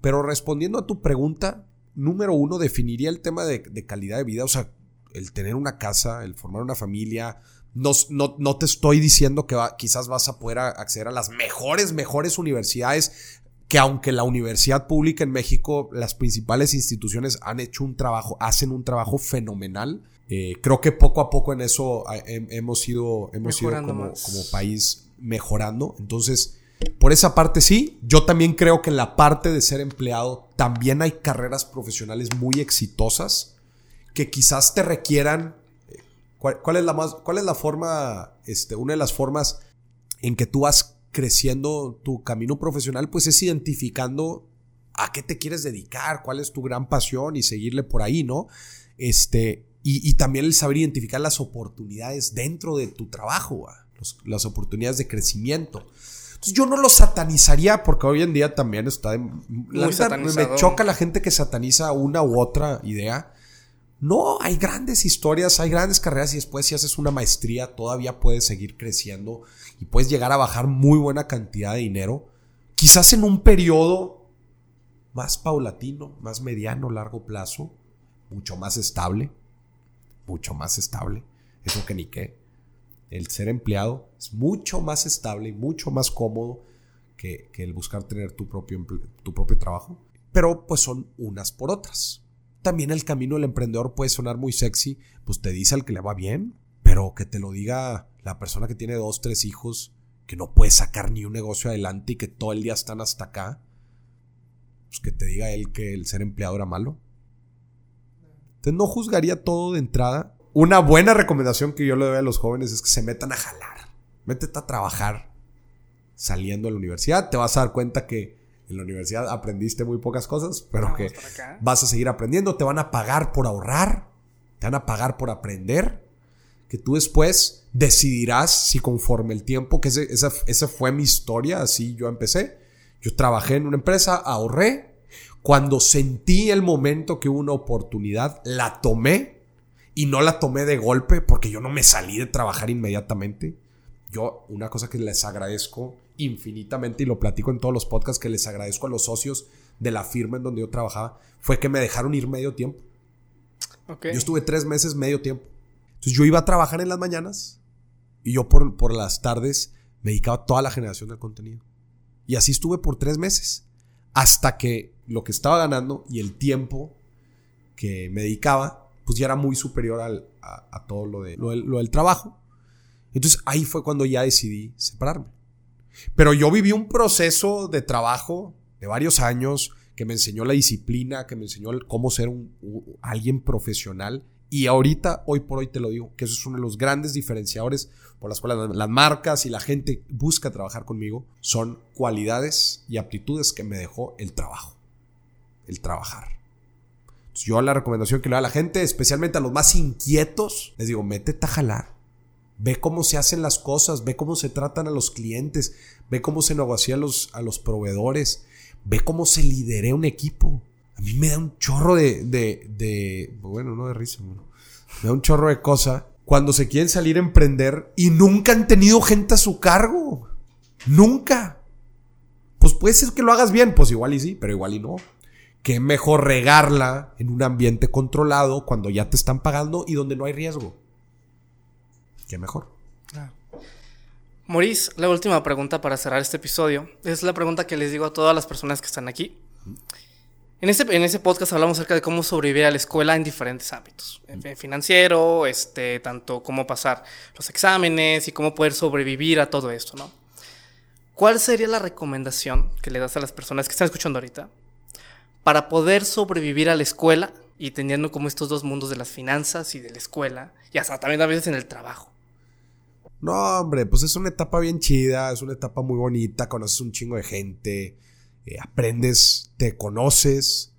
pero respondiendo a tu pregunta, número uno, definiría el tema de, calidad de vida, o sea, el tener una casa, el formar una familia. No, no, te estoy diciendo que quizás vas a poder acceder a las mejores, mejores universidades, que aunque la universidad pública en México, las principales instituciones han hecho un trabajo, hacen un trabajo fenomenal. Eh, creo que poco a poco en eso hemos ido, hemos ido como, como país mejorando. Entonces, Por esa parte sí, yo también creo que en la parte de ser empleado también hay carreras profesionales muy exitosas que quizás te requieran eh, ¿Cuál, es la más, cuál es la forma, este, una de las formas en que tú vas creciendo tu camino profesional, pues es identificando a qué te quieres dedicar, cuál es tu gran pasión y seguirle por ahí, ¿no? Este, y, también el saber identificar las oportunidades dentro de tu trabajo, las oportunidades de crecimiento. Entonces yo no lo satanizaría porque hoy en día también está... me choca la gente que sataniza una u otra idea. No, hay grandes historias, hay grandes carreras y después si haces una maestría todavía puedes seguir creciendo y puedes llegar a bajar muy buena cantidad de dinero. Quizás en un periodo más paulatino, más mediano, largo plazo, mucho más estable, mucho más estable. Eso que ni qué. El ser empleado es mucho más estable y mucho más cómodo que, el buscar tener tu propio, tu propio trabajo. Pero pues son unas por otras. También el camino del emprendedor puede sonar muy sexy, pues te dice al que le va bien, pero que te lo diga la persona que tiene dos, tres hijos, que no puede sacar ni un negocio adelante y que todo el día están hasta acá, pues que te diga él que el ser empleado era malo. Entonces no juzgaría todo de entrada. Una buena recomendación que yo le doy a los jóvenes es que se metan a jalar. Métete a trabajar saliendo de la universidad. Te vas a dar cuenta que en la universidad aprendiste muy pocas cosas, pero que vas a seguir aprendiendo. Te van a pagar por ahorrar. Te van a pagar por aprender. Que tú después decidirás si conforme el tiempo, que esa, esa fue mi historia, así yo empecé. Yo trabajé en una empresa, ahorré, cuando sentí el momento que hubo una oportunidad, la tomé y no la tomé de golpe porque yo no me salí de trabajar inmediatamente. Yo, una cosa que les agradezco infinitamente y lo platico en todos los podcasts que les agradezco a los socios de la firma en donde yo trabajaba, fue que me dejaron ir medio tiempo. Yo estuve tres meses medio tiempo. Entonces yo iba a trabajar en las mañanas y yo por, por las tardes me dedicaba a toda la generación del contenido. Y así estuve por tres meses hasta que lo que estaba ganando y el tiempo que me dedicaba, pues ya era muy superior al, a, todo lo, de, lo, del, trabajo. Entonces ahí fue cuando ya decidí separarme. Pero yo viví un proceso de trabajo de varios años que me enseñó la disciplina, que me enseñó cómo ser un, alguien profesional. Y ahorita, hoy por hoy te lo digo, que eso es uno de los grandes diferenciadores por las cuales las marcas y la gente busca trabajar conmigo, son cualidades y aptitudes que me dejó el trabajo el trabajar. Yo la recomendación que le doy a la gente, especialmente a los más inquietos, les digo, métete a jalar. Ve cómo se hacen las cosas, ve cómo se tratan a los clientes, ve cómo se negocia a los, a los proveedores, ve cómo se lidera un equipo. A mí me da un chorro de, de, de bueno, no de risa, me da un chorro de cosa cuando se quieren salir a emprender y nunca han tenido gente a su cargo. Nunca. Pues puede ser que lo hagas bien, pues igual y sí, pero igual y no que mejor regarla en un ambiente controlado cuando ya te están pagando y donde no hay riesgo. Qué mejor. Maurice, la última pregunta para cerrar este episodio es la pregunta que les digo a todas las personas que están aquí. En ese, en ese podcast hablamos acerca de cómo sobrevivir a la escuela en diferentes ámbitos. Financiero, este, tanto cómo pasar los exámenes y cómo poder sobrevivir a todo esto, ¿no? ¿Cuál sería la recomendación que le das a las personas que están escuchando ahorita para poder sobrevivir a la escuela y teniendo como estos dos mundos de las finanzas y de la escuela, y hasta también a veces en el trabajo. No, hombre, pues es una etapa bien chida, es una etapa muy bonita, conoces un chingo de gente, eh, aprendes, te conoces,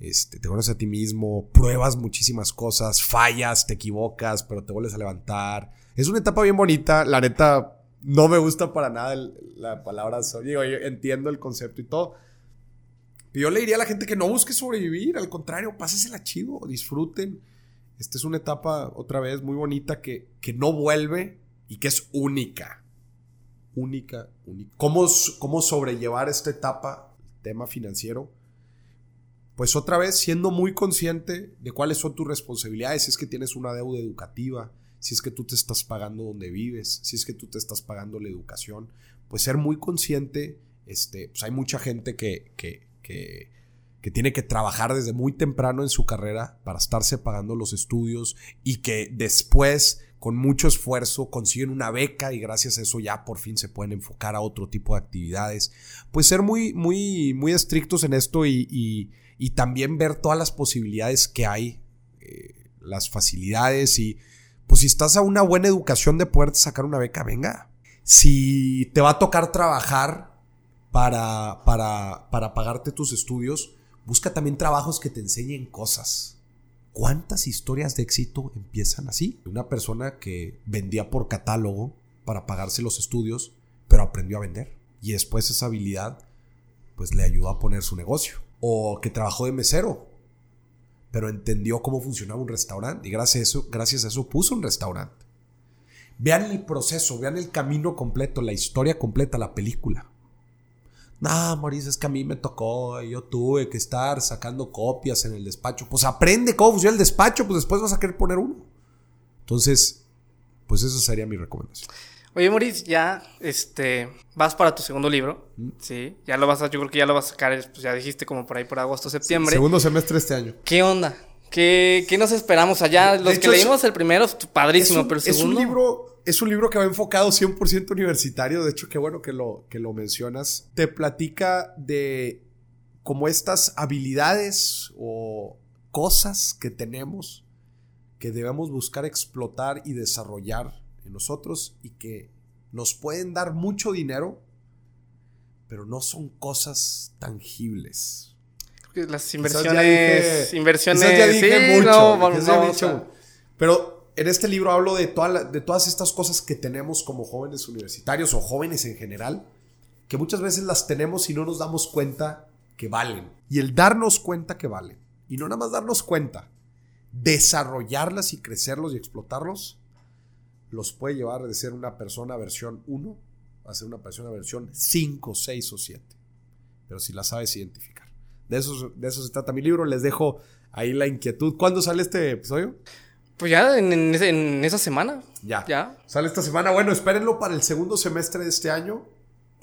este, te conoces a ti mismo, pruebas muchísimas cosas, fallas, te equivocas, pero te vuelves a levantar. Es una etapa bien bonita, la neta, no me gusta para nada la palabra, digo, yo entiendo el concepto y todo, yo le diría a la gente que no busque sobrevivir, al contrario, pásesela chido, disfruten. Esta es una etapa, otra vez, muy bonita que, que no vuelve y que es única. Única, única. ¿Cómo, ¿Cómo sobrellevar esta etapa, tema financiero? Pues otra vez, siendo muy consciente de cuáles son tus responsabilidades, si es que tienes una deuda educativa, si es que tú te estás pagando donde vives, si es que tú te estás pagando la educación, pues ser muy consciente, este, pues hay mucha gente que, que, que, tiene que trabajar desde muy temprano en su carrera para estarse pagando los estudios y que después con mucho esfuerzo consiguen una beca y gracias a eso ya por fin se pueden enfocar a otro tipo de actividades. Pues ser muy, muy, muy estrictos en esto y, y, también ver todas las posibilidades que hay, eh, las facilidades y pues si estás a una buena educación de poder sacar una beca, venga. Si te va a tocar trabajar para, para, para pagarte tus estudios, busca también trabajos que te enseñen cosas ¿Cuántas historias de éxito empiezan así? Una persona que vendía por catálogo para pagarse los estudios, pero aprendió a vender. Y después esa habilidad pues le ayudó a poner su negocio. O que trabajó de mesero, pero entendió cómo funcionaba un restaurante y gracias eso, gracias a eso puso un restaurante. Vean el proceso, vean el camino completo, la historia completa, la película. No, Mauricio, es que a mí me tocó, yo tuve que estar sacando copias en el despacho. Pues aprende cómo funciona el despacho, pues después vas a querer poner uno. Entonces, pues eso sería mi recomendación. Oye, Mauricio, ya este, vas para tu segundo libro. Mm. Sí, ya lo vas a, yo creo que ya lo vas a sacar, pues ya dijiste como por ahí por agosto, septiembre. segundo semestre este año. ¿Qué onda? ¿Qué, qué nos esperamos allá? Los que leímos el primero, padrísimo, pero el segundo. Es un libro es un libro que va enfocado 100% universitario, de hecho qué bueno que lo, que lo mencionas. Te platica de como estas habilidades o cosas que tenemos que debemos buscar explotar y desarrollar en nosotros y que nos pueden dar mucho dinero, pero no son cosas tangibles. Las inversiones, inversiones, ya dije mucho, pero en este libro hablo de, de todas estas cosas que tenemos como jóvenes universitarios o jóvenes en general, que muchas veces las tenemos y no nos damos cuenta que valen. Y el darnos cuenta que valen, y no nada más darnos cuenta, desarrollarlas y crecerlos y explotarlos, los puede llevar de ser una persona versión 1 a ser una persona versión 5, 6 o 7. Pero si la sabes identificar. De eso, de eso se trata mi libro. Les dejo ahí la inquietud. ¿Cuándo sale este episodio? Pues ya en, esa semana. Ya. Ya. Sale esta semana. Bueno, espérenlo para el segundo semestre de este año.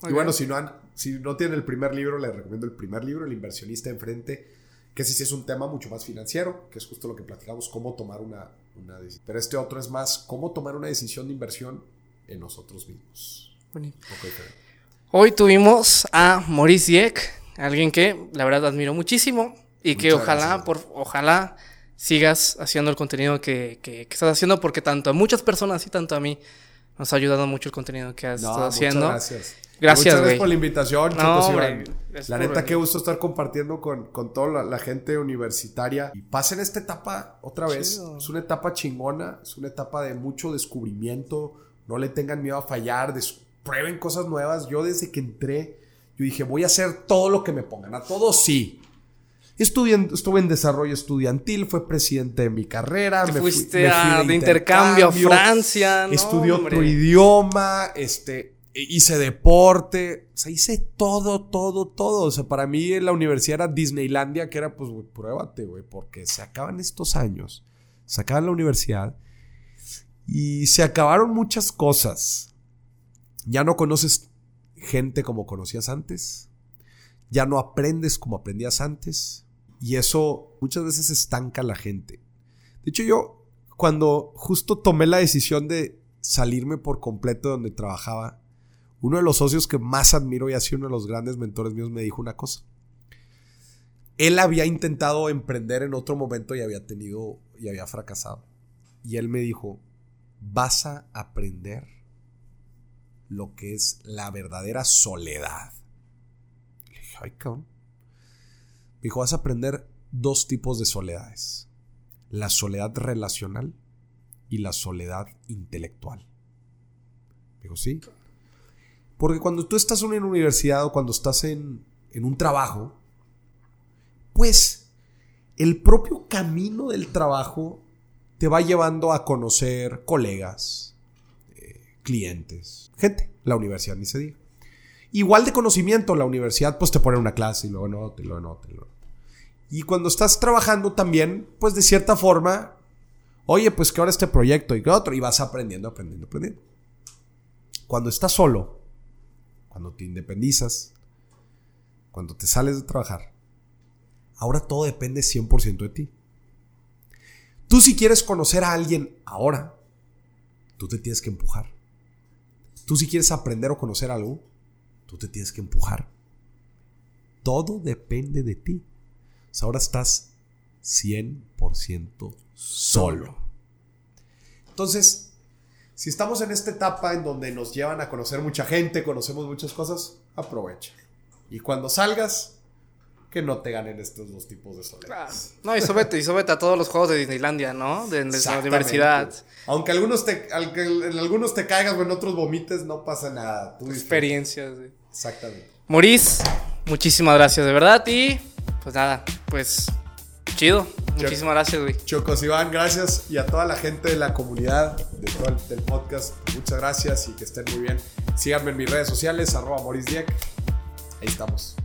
Y bueno, si no, han, si no tienen el primer libro, les recomiendo el primer libro, El inversionista enfrente, que ese sí es un tema mucho más financiero, que es justo lo que platicamos, cómo tomar una, una decisión. Pero este otro es más, cómo tomar una decisión de inversión en nosotros mismos. Hoy tuvimos a Maurice Dieck, alguien que la verdad admiro muchísimo y que ojalá, por, ojalá sigas haciendo el contenido que, estás haciendo, porque tanto a muchas personas y tanto a mí nos ha ayudado mucho el contenido que has estado haciendo. Gracias. Gracias, Muchas gracias por la invitación, La neta, qué gusto estar compartiendo con, con toda la, gente universitaria. Y pasen esta etapa otra vez. Es una etapa chingona, es una etapa de mucho descubrimiento. No le tengan miedo a fallar, prueben cosas nuevas. Yo desde que entré, yo dije, voy a hacer todo lo que me pongan. A todos sí. Estuve estuve en desarrollo estudiantil, fue presidente de mi carrera. me fuiste de, intercambio, a Francia. ¿no? Estudié otro idioma, este, hice deporte, o sea, hice todo, todo, todo. O sea, para mí la universidad era Disneylandia, que era, pues, güey, pruébate, güey, porque se acaban estos años, se acaba la universidad y se acabaron muchas cosas. Ya no conoces gente como conocías antes, ya no aprendes como aprendías antes y eso muchas veces estanca a la gente. De hecho, yo cuando justo tomé la decisión de salirme por completo de donde trabajaba, uno de los socios que más admiro y ha sido uno de los grandes mentores míos me dijo una cosa. Él había intentado emprender en otro momento y había tenido y había fracasado. Y él me dijo, vas a aprender lo que es la verdadera soledad. Ay, cabrón. Dijo, vas a aprender dos tipos de soledades. La soledad relacional y la soledad intelectual. Dijo, sí. Porque cuando tú estás en una universidad o cuando estás en, un trabajo, pues el propio camino del trabajo te va llevando a conocer colegas, eh, clientes, gente. La universidad ni se diga. Igual de conocimiento, la universidad pues te pone una clase y luego no, te lo no, te y cuando estás trabajando también, pues de cierta forma, oye, pues que ahora este proyecto y que otro, y vas aprendiendo, aprendiendo, aprendiendo. Cuando estás solo, cuando te independizas, cuando te sales de trabajar, ahora todo depende 100% de ti. Tú si quieres conocer a alguien ahora, tú te tienes que empujar. Tú si quieres aprender o conocer algo, tú te tienes que empujar. Todo depende de ti. O sea, ahora estás 100% solo. Entonces, si estamos en esta etapa en donde nos llevan a conocer mucha gente, conocemos muchas cosas, aprovecha. Y cuando salgas, que no te ganen estos dos tipos de soledad. No, y súbete, y súbete a todos los juegos de Disneylandia, ¿no? De, de la universidad. Aunque algunos te, aunque en algunos te caigas o en otros vomites, no pasa nada. Tú. Experiencias. güey. Exactamente. Maurice, muchísimas gracias, de verdad. Y pues nada, pues chido. Muchísimas gracias, güey. Chocos Iván, gracias. Y a toda la gente de la comunidad, de todo el del podcast, muchas gracias y que estén muy bien. Síganme en mis redes sociales, arroba Maurice Dieck. Ahí estamos.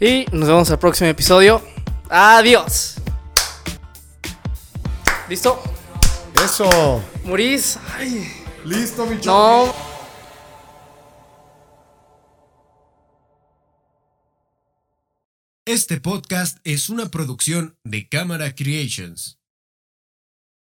Y nos vemos al próximo episodio. Adiós. ¿Listo? Eso. Maurice. Ay. Listo, mi choco. No. Este podcast es una producción de Cámara Creations.